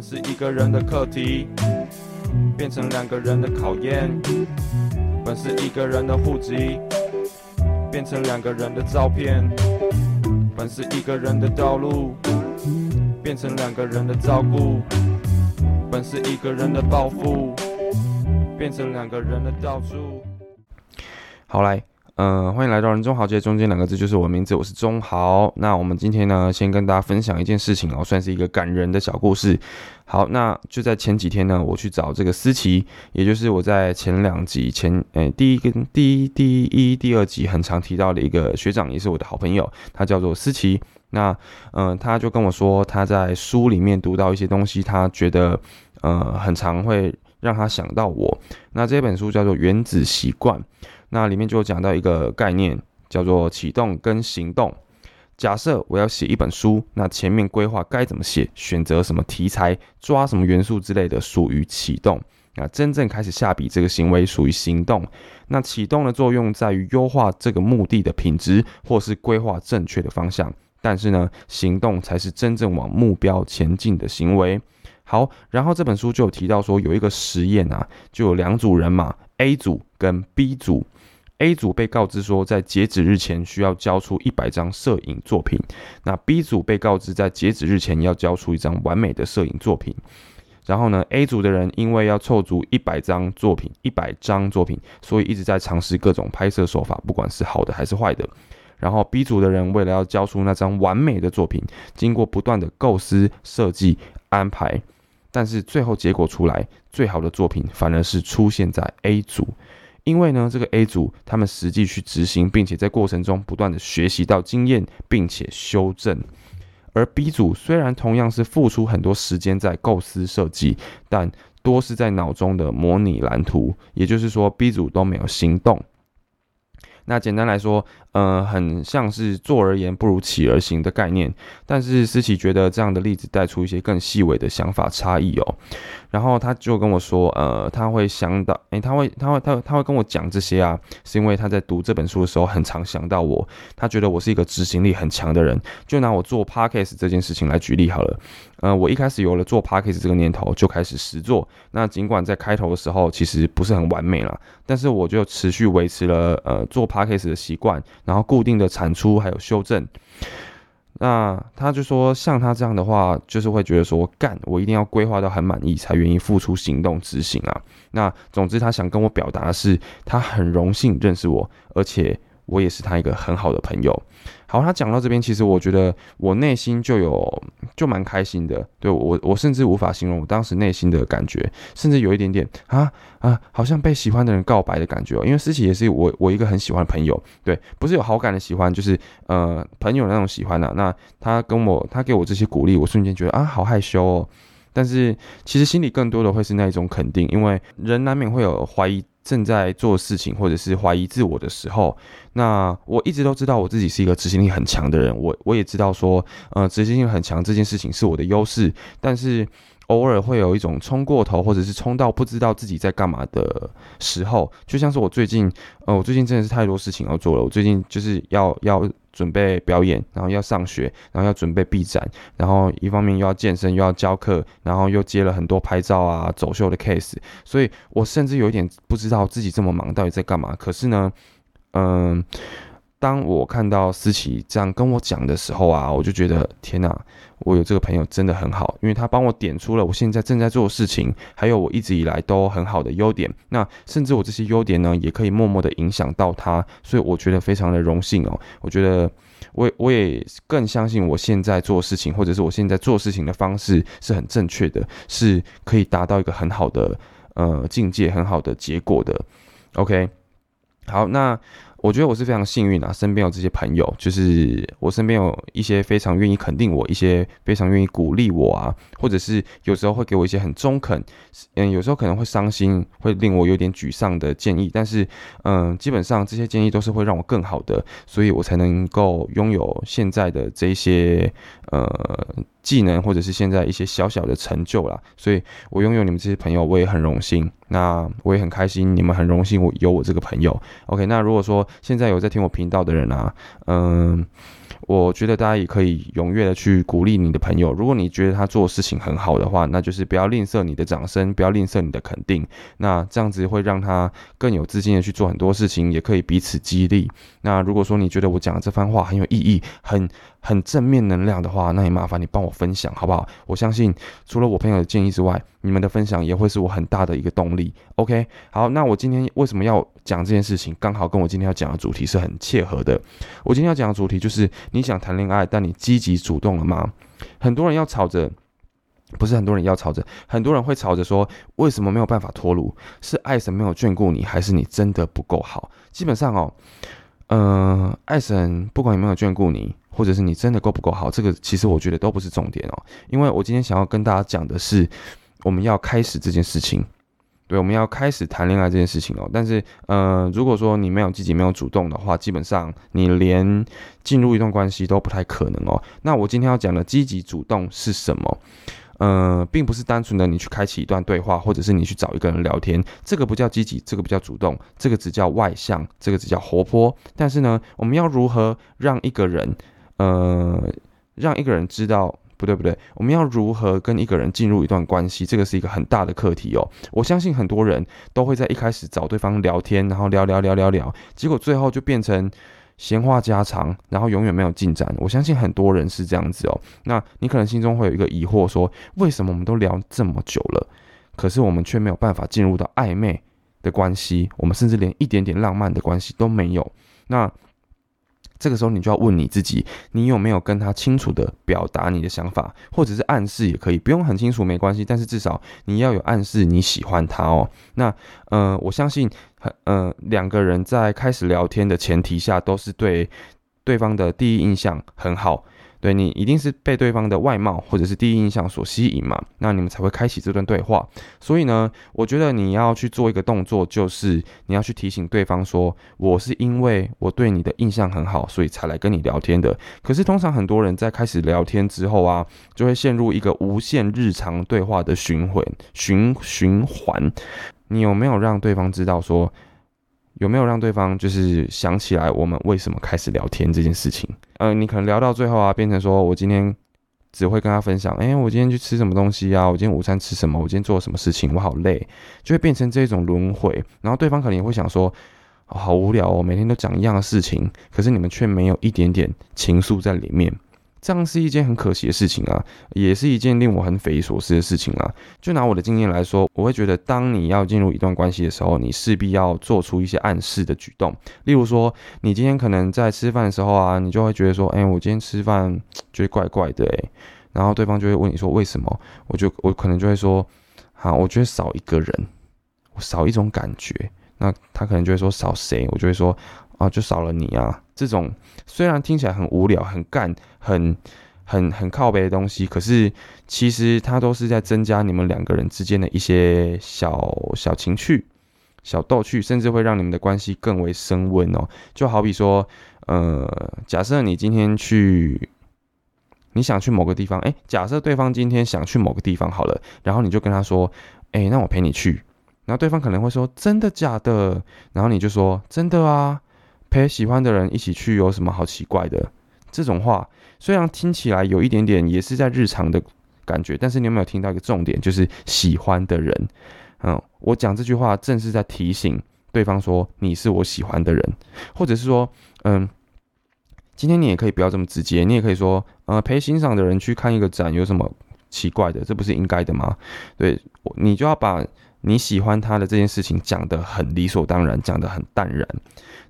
本是一个人的课题，变成两个人的考验。本是一个人的户籍，变成两个人的照片。本是一个人的道路，变成两个人的照顾。本是一个人的抱负，变成两个人的到处。好来。嗯，欢迎来到人中豪杰，中间两个字就是我的名字，我是中豪。那我们今天呢，先跟大家分享一件事情哦，算是一个感人的小故事。好，那就在前几天呢，我去找这个思琪，也就是我在前两集前，诶，第一跟第一、第一、第二集很常提到的一个学长，也是我的好朋友，他叫做思琪。那，嗯，他就跟我说，他在书里面读到一些东西，他觉得，呃，很常会让他想到我。那这本书叫做《原子习惯》。那里面就讲到一个概念，叫做启动跟行动。假设我要写一本书，那前面规划该怎么写，选择什么题材，抓什么元素之类的，属于启动。那真正开始下笔这个行为属于行动。那启动的作用在于优化这个目的的品质，或是规划正确的方向。但是呢，行动才是真正往目标前进的行为。好，然后这本书就有提到说，有一个实验啊，就有两组人嘛，A 组跟 B 组。A 组被告知说，在截止日前需要交出一百张摄影作品。那 B 组被告知在截止日前要交出一张完美的摄影作品。然后呢，A 组的人因为要凑足一百张作品，一百张作品，所以一直在尝试各种拍摄手法，不管是好的还是坏的。然后 B 组的人为了要交出那张完美的作品，经过不断的构思、设计、安排，但是最后结果出来，最好的作品反而是出现在 A 组。因为呢，这个 A 组他们实际去执行，并且在过程中不断的学习到经验，并且修正；而 B 组虽然同样是付出很多时间在构思设计，但多是在脑中的模拟蓝图，也就是说，B 组都没有行动。那简单来说，呃，很像是坐而言不如起而行的概念。但是思琪觉得这样的例子带出一些更细微的想法差异哦。然后他就跟我说，呃，他会想到，诶，他会，他会，他他会跟我讲这些啊，是因为他在读这本书的时候很常想到我。他觉得我是一个执行力很强的人。就拿我做 podcast 这件事情来举例好了。呃，我一开始有了做 podcast 这个念头，就开始实做。那尽管在开头的时候其实不是很完美了，但是我就持续维持了呃做 podcast 的习惯，然后固定的产出还有修正。那他就说，像他这样的话，就是会觉得说，干，我一定要规划到很满意，才愿意付出行动执行啊。那总之，他想跟我表达的是，他很荣幸认识我，而且。我也是他一个很好的朋友。好，他讲到这边，其实我觉得我内心就有就蛮开心的。对我，我甚至无法形容我当时内心的感觉，甚至有一点点啊啊，好像被喜欢的人告白的感觉哦。因为思琪也是我我一个很喜欢的朋友，对，不是有好感的喜欢，就是呃朋友那种喜欢的。那他跟我，他给我这些鼓励，我瞬间觉得啊，好害羞哦。但是其实心里更多的会是那一种肯定，因为人难免会有怀疑。正在做事情，或者是怀疑自我的时候，那我一直都知道我自己是一个执行力很强的人。我我也知道说，呃，执行力很强这件事情是我的优势，但是偶尔会有一种冲过头，或者是冲到不知道自己在干嘛的时候，就像是我最近，呃，我最近真的是太多事情要做了。我最近就是要要。准备表演，然后要上学，然后要准备闭展，然后一方面又要健身，又要教课，然后又接了很多拍照啊、走秀的 case，所以我甚至有一点不知道自己这么忙到底在干嘛。可是呢，嗯。当我看到思琪这样跟我讲的时候啊，我就觉得天哪，我有这个朋友真的很好，因为他帮我点出了我现在正在做的事情，还有我一直以来都很好的优点。那甚至我这些优点呢，也可以默默的影响到他，所以我觉得非常的荣幸哦。我觉得我我也更相信我现在做事情，或者是我现在做事情的方式是很正确的，是可以达到一个很好的呃境界，很好的结果的。OK，好，那。我觉得我是非常幸运啊，身边有这些朋友，就是我身边有一些非常愿意肯定我，一些非常愿意鼓励我啊，或者是有时候会给我一些很中肯，嗯，有时候可能会伤心，会令我有点沮丧的建议，但是，嗯，基本上这些建议都是会让我更好的，所以我才能够拥有现在的这些，呃。技能或者是现在一些小小的成就啦，所以我拥有你们这些朋友，我也很荣幸。那我也很开心，你们很荣幸我有我这个朋友。OK，那如果说现在有在听我频道的人啊，嗯，我觉得大家也可以踊跃的去鼓励你的朋友。如果你觉得他做事情很好的话，那就是不要吝啬你的掌声，不要吝啬你的肯定。那这样子会让他更有自信的去做很多事情，也可以彼此激励。那如果说你觉得我讲的这番话很有意义，很很正面能量的话，那也麻烦你帮我分享好不好？我相信除了我朋友的建议之外，你们的分享也会是我很大的一个动力。OK，好，那我今天为什么要讲这件事情？刚好跟我今天要讲的主题是很切合的。我今天要讲的主题就是你想谈恋爱，但你积极主动了吗？很多人要吵着，不是很多人要吵着，很多人会吵着说，为什么没有办法脱乳？是爱神没有眷顾你，还是你真的不够好？基本上哦。呃，爱神不管有没有眷顾你，或者是你真的够不够好，这个其实我觉得都不是重点哦。因为我今天想要跟大家讲的是，我们要开始这件事情，对，我们要开始谈恋爱这件事情哦。但是，呃，如果说你没有积极、没有主动的话，基本上你连进入一段关系都不太可能哦。那我今天要讲的积极主动是什么？呃，并不是单纯的你去开启一段对话，或者是你去找一个人聊天，这个不叫积极，这个不叫主动，这个只叫外向，这个只叫活泼。但是呢，我们要如何让一个人，呃，让一个人知道，不对不对，我们要如何跟一个人进入一段关系，这个是一个很大的课题哦。我相信很多人都会在一开始找对方聊天，然后聊聊聊聊聊，结果最后就变成。闲话家常，然后永远没有进展。我相信很多人是这样子哦。那你可能心中会有一个疑惑，说为什么我们都聊这么久了，可是我们却没有办法进入到暧昧的关系，我们甚至连一点点浪漫的关系都没有。那这个时候，你就要问你自己：你有没有跟他清楚的表达你的想法，或者是暗示也可以，不用很清楚没关系，但是至少你要有暗示你喜欢他哦。那呃，我相信，很嗯，两个人在开始聊天的前提下，都是对对方的第一印象很好。对你一定是被对方的外貌或者是第一印象所吸引嘛？那你们才会开启这段对话。所以呢，我觉得你要去做一个动作，就是你要去提醒对方说：“我是因为我对你的印象很好，所以才来跟你聊天的。”可是通常很多人在开始聊天之后啊，就会陷入一个无限日常对话的循环循循环。你有没有让对方知道说？有没有让对方就是想起来我们为什么开始聊天这件事情？呃，你可能聊到最后啊，变成说我今天只会跟他分享，哎，我今天去吃什么东西啊？我今天午餐吃什么？我今天做了什么事情？我好累，就会变成这种轮回。然后对方可能也会想说，好无聊哦，每天都讲一样的事情，可是你们却没有一点点情愫在里面。这样是一件很可惜的事情啊，也是一件令我很匪夷所思的事情啊。就拿我的经验来说，我会觉得，当你要进入一段关系的时候，你势必要做出一些暗示的举动。例如说，你今天可能在吃饭的时候啊，你就会觉得说，哎，我今天吃饭 觉得怪怪的，哎，然后对方就会问你说为什么？我就我可能就会说，好，我觉得少一个人，少一种感觉。那他可能就会说少谁？我就会说。啊，就少了你啊！这种虽然听起来很无聊、很干、很很很靠背的东西，可是其实它都是在增加你们两个人之间的一些小小情趣、小逗趣，甚至会让你们的关系更为升温哦。就好比说，呃，假设你今天去，你想去某个地方，哎，假设对方今天想去某个地方好了，然后你就跟他说，哎，那我陪你去，然后对方可能会说，真的假的？然后你就说，真的啊。陪喜欢的人一起去有什么好奇怪的？这种话虽然听起来有一点点也是在日常的感觉，但是你有没有听到一个重点，就是喜欢的人？嗯，我讲这句话正是在提醒对方说你是我喜欢的人，或者是说，嗯，今天你也可以不要这么直接，你也可以说，呃，陪欣赏的人去看一个展有什么奇怪的？这不是应该的吗？对，你就要把你喜欢他的这件事情讲得很理所当然，讲得很淡然。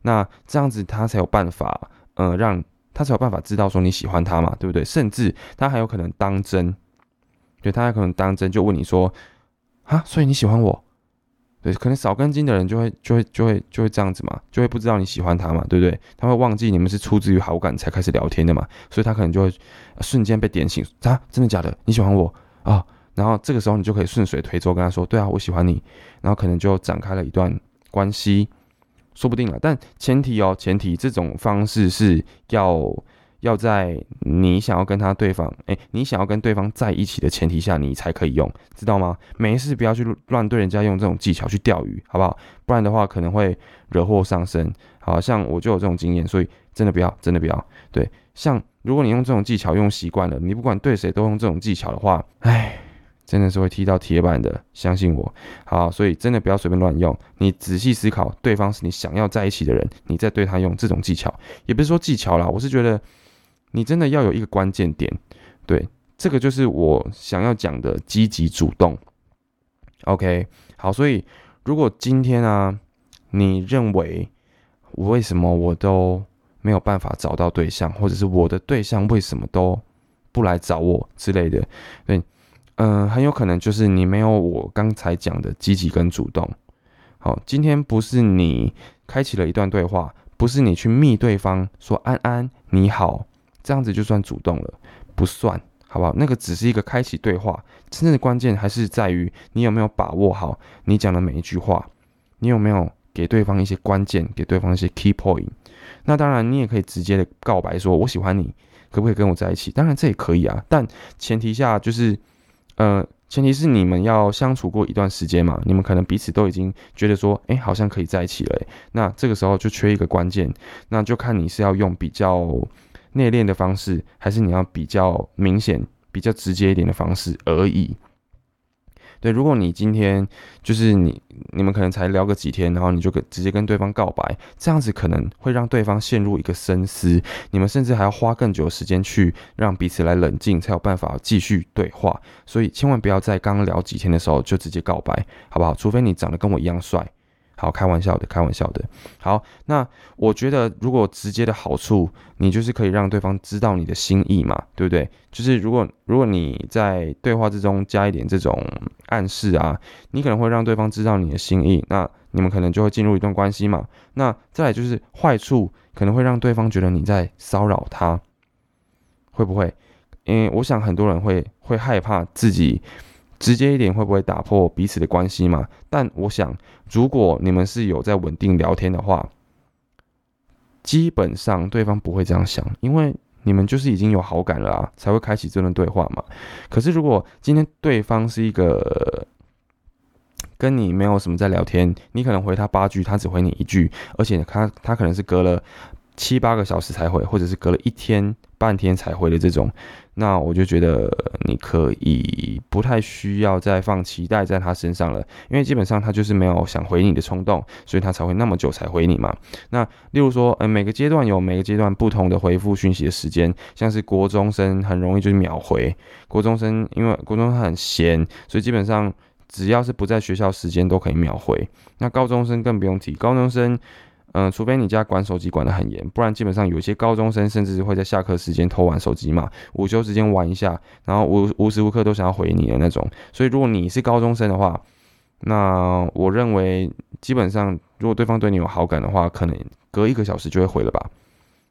那这样子他才有办法，呃，让他才有办法知道说你喜欢他嘛，对不对？甚至他还有可能当真，对他还可能当真就问你说，啊，所以你喜欢我？对，可能少根筋的人就会就会就会就会这样子嘛，就会不知道你喜欢他嘛，对不对？他会忘记你们是出自于好感才开始聊天的嘛，所以他可能就会瞬间被点醒，啊，真的假的？你喜欢我啊？然后这个时候你就可以顺水推舟跟他说，对啊，我喜欢你，然后可能就展开了一段关系。说不定了，但前提哦，前提这种方式是要要在你想要跟他对方，哎，你想要跟对方在一起的前提下，你才可以用，知道吗？没事，不要去乱对人家用这种技巧去钓鱼，好不好？不然的话可能会惹祸上身。好像我就有这种经验，所以真的不要，真的不要。对，像如果你用这种技巧用习惯了，你不管对谁都用这种技巧的话，唉，真的是会踢到铁板的，相信我。好，所以真的不要随便乱用，你仔细思考，对方是你想要在一起的人，你再对他用这种技巧，也不是说技巧啦，我是觉得你真的要有一个关键点，对，这个就是我想要讲的积极主动。OK，好，所以如果今天啊，你认为为什么我都没有办法找到对象，或者是我的对象为什么都不来找我之类的，对，嗯，很有可能就是你没有我刚才讲的积极跟主动。好，今天不是你开启了一段对话，不是你去密对方说安安你好，这样子就算主动了，不算。好不好？那个只是一个开启对话，真正的关键还是在于你有没有把握好你讲的每一句话，你有没有给对方一些关键，给对方一些 key point。那当然，你也可以直接的告白说“我喜欢你，可不可以跟我在一起？”当然这也可以啊，但前提下就是，呃，前提是你们要相处过一段时间嘛，你们可能彼此都已经觉得说，哎，好像可以在一起了。那这个时候就缺一个关键，那就看你是要用比较。内敛的方式，还是你要比较明显、比较直接一点的方式而已。对，如果你今天就是你你们可能才聊个几天，然后你就跟直接跟对方告白，这样子可能会让对方陷入一个深思，你们甚至还要花更久的时间去让彼此来冷静，才有办法继续对话。所以千万不要在刚聊几天的时候就直接告白，好不好？除非你长得跟我一样帅。好，开玩笑的，开玩笑的。好，那我觉得如果直接的好处，你就是可以让对方知道你的心意嘛，对不对？就是如果如果你在对话之中加一点这种暗示啊，你可能会让对方知道你的心意，那你们可能就会进入一段关系嘛。那再来就是坏处，可能会让对方觉得你在骚扰他，会不会？因为我想很多人会会害怕自己。直接一点会不会打破彼此的关系嘛？但我想，如果你们是有在稳定聊天的话，基本上对方不会这样想，因为你们就是已经有好感了啊，才会开启这段对话嘛。可是如果今天对方是一个跟你没有什么在聊天，你可能回他八句，他只回你一句，而且他他可能是隔了。七八个小时才回，或者是隔了一天半天才回的这种，那我就觉得你可以不太需要再放期待在他身上了，因为基本上他就是没有想回你的冲动，所以他才会那么久才回你嘛。那例如说，嗯，每个阶段有每个阶段不同的回复讯息的时间，像是国中生很容易就秒回，国中生因为国中生很闲，所以基本上只要是不在学校时间都可以秒回。那高中生更不用提，高中生。嗯，除非你家管手机管得很严，不然基本上有些高中生甚至会在下课时间偷玩手机嘛，午休时间玩一下，然后无无时无刻都想要回你的那种。所以如果你是高中生的话，那我认为基本上如果对方对你有好感的话，可能隔一个小时就会回了吧，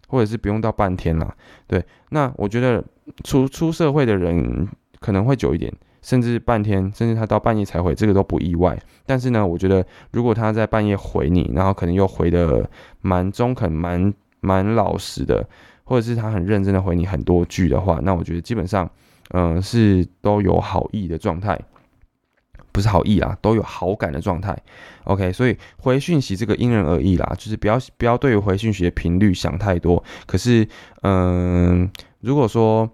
或者是不用到半天啦。对，那我觉得出出社会的人可能会久一点。甚至半天，甚至他到半夜才回，这个都不意外。但是呢，我觉得如果他在半夜回你，然后可能又回的蛮中肯、蛮蛮老实的，或者是他很认真的回你很多句的话，那我觉得基本上，嗯，是都有好意的状态，不是好意啦，都有好感的状态。OK，所以回讯息这个因人而异啦，就是不要不要对于回讯息的频率想太多。可是，嗯，如果说。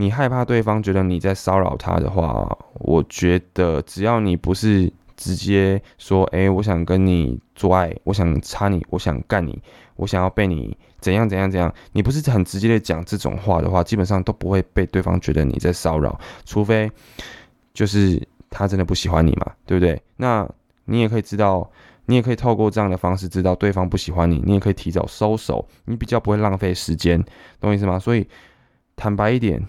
你害怕对方觉得你在骚扰他的话，我觉得只要你不是直接说，哎，我想跟你做爱，我想插你，我想干你，我想要被你怎样怎样怎样，你不是很直接的讲这种话的话，基本上都不会被对方觉得你在骚扰，除非就是他真的不喜欢你嘛，对不对？那你也可以知道，你也可以透过这样的方式知道对方不喜欢你，你也可以提早收手，你比较不会浪费时间，懂我意思吗？所以坦白一点。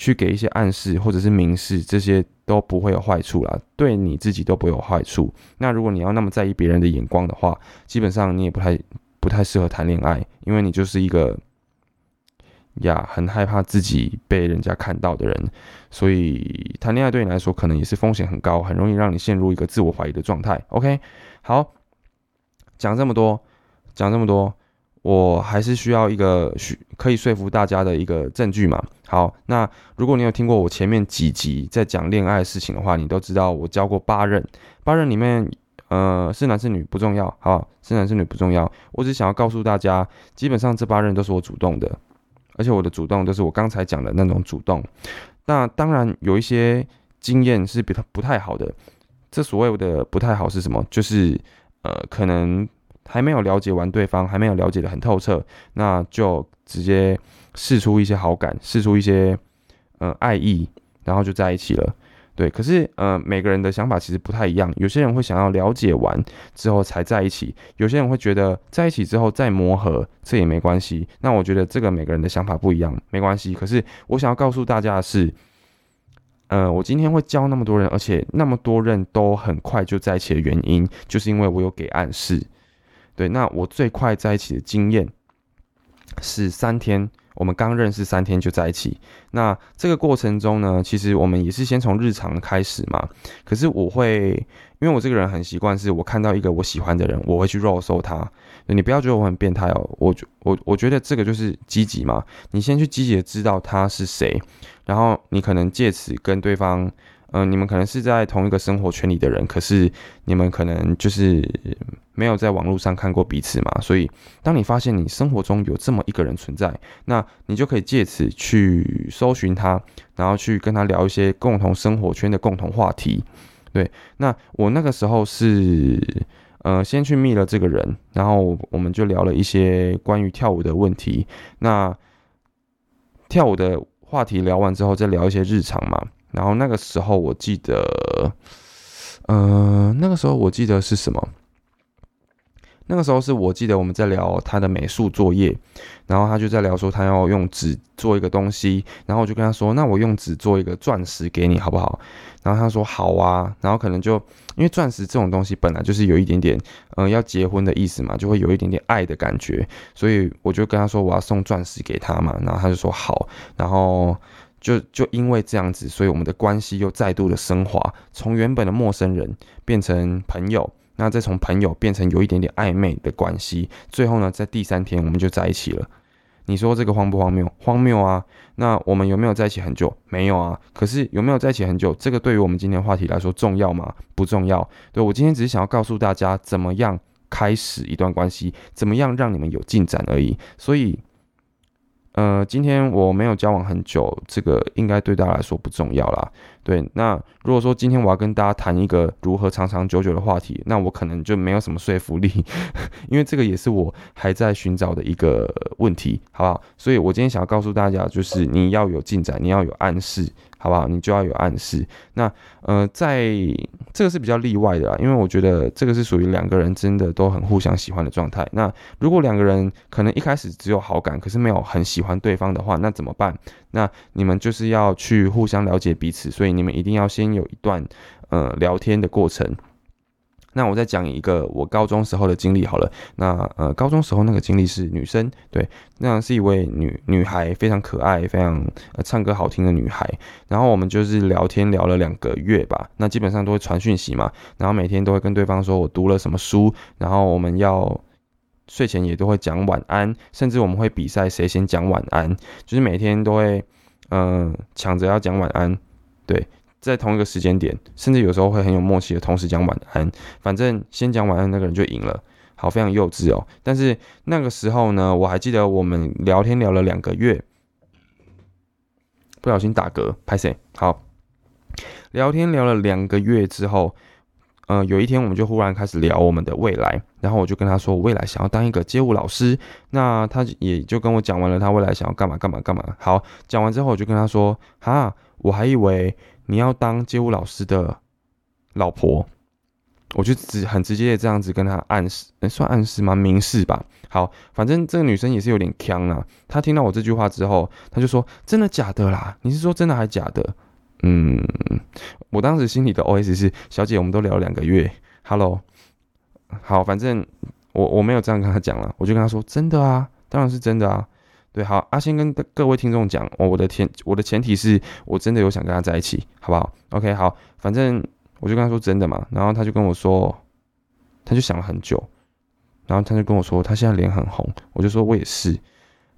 去给一些暗示或者是明示，这些都不会有坏处啦，对你自己都不会有坏处。那如果你要那么在意别人的眼光的话，基本上你也不太不太适合谈恋爱，因为你就是一个呀很害怕自己被人家看到的人，所以谈恋爱对你来说可能也是风险很高，很容易让你陷入一个自我怀疑的状态。OK，好，讲这么多，讲这么多。我还是需要一个需可以说服大家的一个证据嘛。好，那如果你有听过我前面几集在讲恋爱事情的话，你都知道我教过八任，八任里面呃，是男是女不重要，好？是男是女不重要，我只想要告诉大家，基本上这八任都是我主动的，而且我的主动都是我刚才讲的那种主动。那当然有一些经验是比较不太好的，这所谓的不太好是什么？就是呃，可能还没有了解完对方，还没有了解的很透彻，那就直接试出一些好感，试出一些呃爱意，然后就在一起了。对，可是呃，每个人的想法其实不太一样。有些人会想要了解完之后才在一起，有些人会觉得在一起之后再磨合，这也没关系。那我觉得这个每个人的想法不一样，没关系。可是我想要告诉大家的是，呃，我今天会教那么多人，而且那么多人都很快就在一起的原因，就是因为我有给暗示。对，那我最快在一起的经验是三天。我们刚认识三天就在一起，那这个过程中呢，其实我们也是先从日常开始嘛。可是我会，因为我这个人很习惯，是我看到一个我喜欢的人，我会去肉搜他。你不要觉得我很变态哦，我我我觉得这个就是积极嘛。你先去积极的知道他是谁，然后你可能借此跟对方。嗯，你们可能是在同一个生活圈里的人，可是你们可能就是没有在网络上看过彼此嘛。所以，当你发现你生活中有这么一个人存在，那你就可以借此去搜寻他，然后去跟他聊一些共同生活圈的共同话题。对，那我那个时候是，呃，先去密了这个人，然后我们就聊了一些关于跳舞的问题。那跳舞的话题聊完之后，再聊一些日常嘛。然后那个时候我记得，呃，那个时候我记得是什么？那个时候是我记得我们在聊他的美术作业，然后他就在聊说他要用纸做一个东西，然后我就跟他说：“那我用纸做一个钻石给你好不好？”然后他说：“好啊。”然后可能就因为钻石这种东西本来就是有一点点，嗯，要结婚的意思嘛，就会有一点点爱的感觉，所以我就跟他说我要送钻石给他嘛，然后他就说好，然后。就就因为这样子，所以我们的关系又再度的升华，从原本的陌生人变成朋友，那再从朋友变成有一点点暧昧的关系，最后呢，在第三天我们就在一起了。你说这个荒不荒谬？荒谬啊！那我们有没有在一起很久？没有啊。可是有没有在一起很久？这个对于我们今天话题来说重要吗？不重要。对我今天只是想要告诉大家，怎么样开始一段关系，怎么样让你们有进展而已。所以。呃，今天我没有交往很久，这个应该对大家来说不重要啦。对，那如果说今天我要跟大家谈一个如何长长久久的话题，那我可能就没有什么说服力，因为这个也是我还在寻找的一个问题，好不好？所以我今天想要告诉大家，就是你要有进展，你要有暗示。好不好？你就要有暗示。那呃，在这个是比较例外的啦，因为我觉得这个是属于两个人真的都很互相喜欢的状态。那如果两个人可能一开始只有好感，可是没有很喜欢对方的话，那怎么办？那你们就是要去互相了解彼此，所以你们一定要先有一段呃聊天的过程。那我再讲一个我高中时候的经历好了。那呃，高中时候那个经历是女生，对，那是一位女女孩，非常可爱，非常呃唱歌好听的女孩。然后我们就是聊天聊了两个月吧，那基本上都会传讯息嘛，然后每天都会跟对方说我读了什么书，然后我们要睡前也都会讲晚安，甚至我们会比赛谁先讲晚安，就是每天都会嗯抢着要讲晚安，对。在同一个时间点，甚至有时候会很有默契的同时讲晚安，反正先讲晚安那个人就赢了。好，非常幼稚哦。但是那个时候呢，我还记得我们聊天聊了两个月，不小心打嗝，拍谁？好，聊天聊了两个月之后，呃，有一天我们就忽然开始聊我们的未来，然后我就跟他说，我未来想要当一个街舞老师。那他也就跟我讲完了他未来想要干嘛干嘛干嘛。好，讲完之后我就跟他说，哈，我还以为。你要当街舞老师的老婆，我就直很直接的这样子跟他暗示，算暗示吗？明示吧。好，反正这个女生也是有点呛啊。她听到我这句话之后，她就说：“真的假的啦？你是说真的还假的？”嗯，我当时心里的 OS 是：小姐，我们都聊两个月，Hello，好，反正我我没有这样跟她讲了，我就跟她说：“真的啊，当然是真的啊。”对，好，阿星跟各位听众讲，哦，我的前我的前提是我真的有想跟他在一起，好不好？OK，好，反正我就跟他说真的嘛，然后他就跟我说，他就想了很久，然后他就跟我说他现在脸很红，我就说我也是，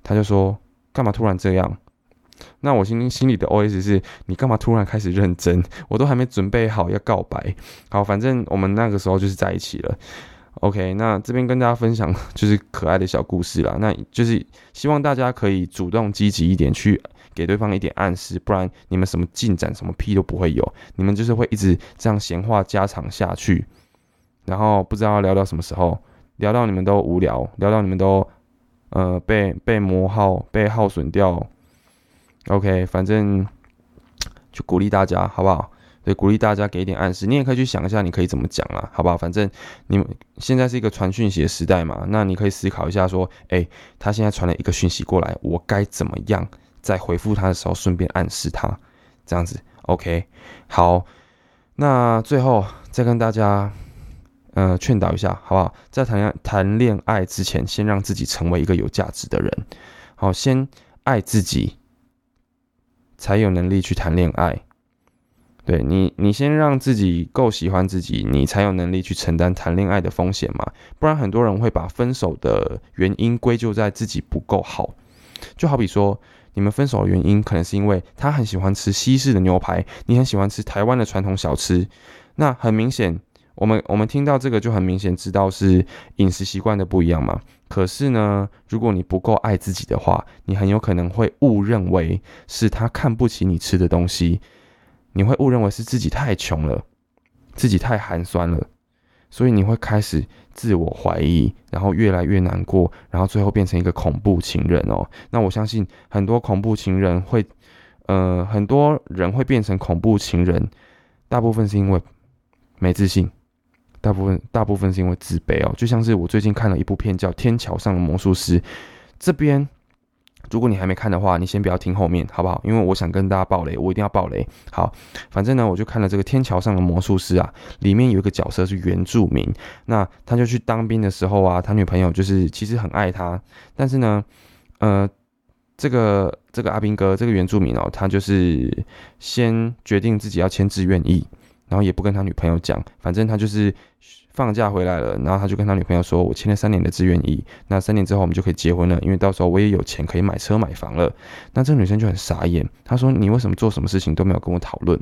他就说干嘛突然这样？那我心心里的 OS 是：你干嘛突然开始认真？我都还没准备好要告白。好，反正我们那个时候就是在一起了。OK，那这边跟大家分享 就是可爱的小故事啦。那就是希望大家可以主动积极一点，去给对方一点暗示，不然你们什么进展、什么屁都不会有。你们就是会一直这样闲话家常下去，然后不知道要聊到什么时候，聊到你们都无聊，聊到你们都呃被被磨耗、被耗损掉。OK，反正就鼓励大家，好不好？对，鼓励大家给一点暗示。你也可以去想一下，你可以怎么讲啦，好不好？反正你们现在是一个传讯息的时代嘛，那你可以思考一下，说，哎，他现在传了一个讯息过来，我该怎么样在回复他的时候顺便暗示他？这样子，OK，好。那最后再跟大家，呃，劝导一下，好不好？在谈恋谈恋爱之前，先让自己成为一个有价值的人。好，先爱自己。才有能力去谈恋爱，对你，你先让自己够喜欢自己，你才有能力去承担谈恋爱的风险嘛。不然很多人会把分手的原因归咎在自己不够好。就好比说，你们分手的原因可能是因为他很喜欢吃西式的牛排，你很喜欢吃台湾的传统小吃，那很明显。我们我们听到这个就很明显知道是饮食习惯的不一样嘛。可是呢，如果你不够爱自己的话，你很有可能会误认为是他看不起你吃的东西，你会误认为是自己太穷了，自己太寒酸了，所以你会开始自我怀疑，然后越来越难过，然后最后变成一个恐怖情人哦。那我相信很多恐怖情人会，呃，很多人会变成恐怖情人，大部分是因为没自信。大部分大部分是因为自卑哦，就像是我最近看了一部片叫《天桥上的魔术师》，这边如果你还没看的话，你先不要听后面，好不好？因为我想跟大家爆雷，我一定要爆雷。好，反正呢，我就看了这个《天桥上的魔术师》啊，里面有一个角色是原住民，那他就去当兵的时候啊，他女朋友就是其实很爱他，但是呢，呃，这个这个阿兵哥这个原住民哦，他就是先决定自己要签志愿役。然后也不跟他女朋友讲，反正他就是放假回来了，然后他就跟他女朋友说：“我签了三年的志愿役，那三年之后我们就可以结婚了，因为到时候我也有钱可以买车买房了。”那这个女生就很傻眼，她说：“你为什么做什么事情都没有跟我讨论？”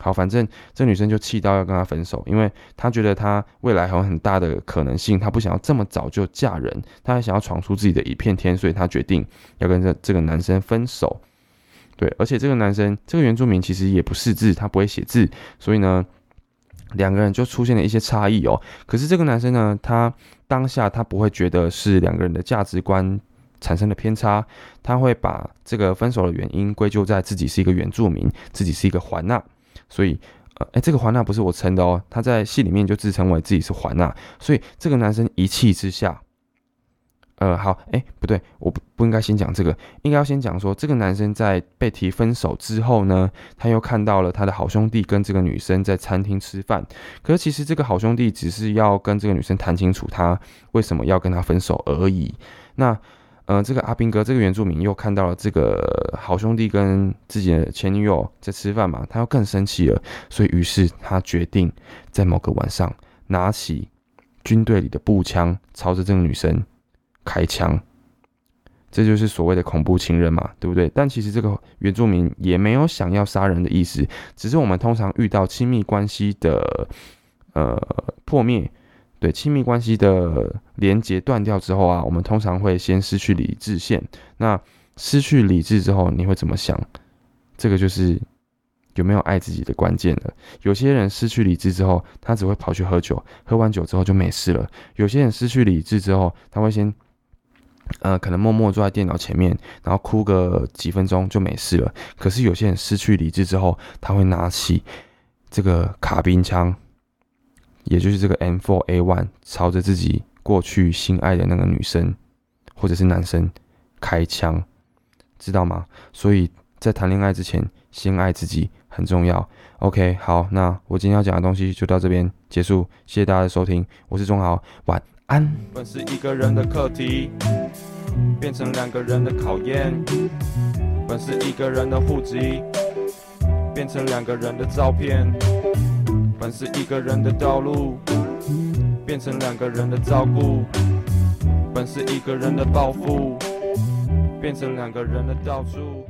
好，反正这女生就气到要跟他分手，因为她觉得她未来还有很大的可能性，她不想要这么早就嫁人，她还想要闯出自己的一片天，所以她决定要跟这这个男生分手。对，而且这个男生，这个原住民其实也不识字，他不会写字，所以呢，两个人就出现了一些差异哦。可是这个男生呢，他当下他不会觉得是两个人的价值观产生了偏差，他会把这个分手的原因归咎在自己是一个原住民，自己是一个环纳，所以呃，哎，这个环娜不是我称的哦，他在戏里面就自称为自己是环娜，所以这个男生一气之下。呃，好，哎，不对，我不不应该先讲这个，应该要先讲说，这个男生在被提分手之后呢，他又看到了他的好兄弟跟这个女生在餐厅吃饭，可是其实这个好兄弟只是要跟这个女生谈清楚他为什么要跟他分手而已。那，呃，这个阿斌哥这个原住民又看到了这个好兄弟跟自己的前女友在吃饭嘛，他又更生气了，所以于是他决定在某个晚上拿起军队里的步枪，朝着这个女生。开枪，这就是所谓的恐怖情人嘛，对不对？但其实这个原住民也没有想要杀人的意思，只是我们通常遇到亲密关系的呃破灭，对亲密关系的连接断掉之后啊，我们通常会先失去理智线。那失去理智之后，你会怎么想？这个就是有没有爱自己的关键了。有些人失去理智之后，他只会跑去喝酒，喝完酒之后就没事了。有些人失去理智之后，他会先。呃，可能默默坐在电脑前面，然后哭个几分钟就没事了。可是有些人失去理智之后，他会拿起这个卡宾枪，也就是这个 M4A1，朝着自己过去心爱的那个女生或者是男生开枪，知道吗？所以在谈恋爱之前，先爱自己很重要。OK，好，那我今天要讲的东西就到这边结束，谢谢大家的收听，我是钟豪，晚安。本是一个人的课题。变成两个人的考验，本是一个人的户籍；变成两个人的照片，本是一个人的道路；变成两个人的照顾，本是一个人的抱负；变成两个人的到处。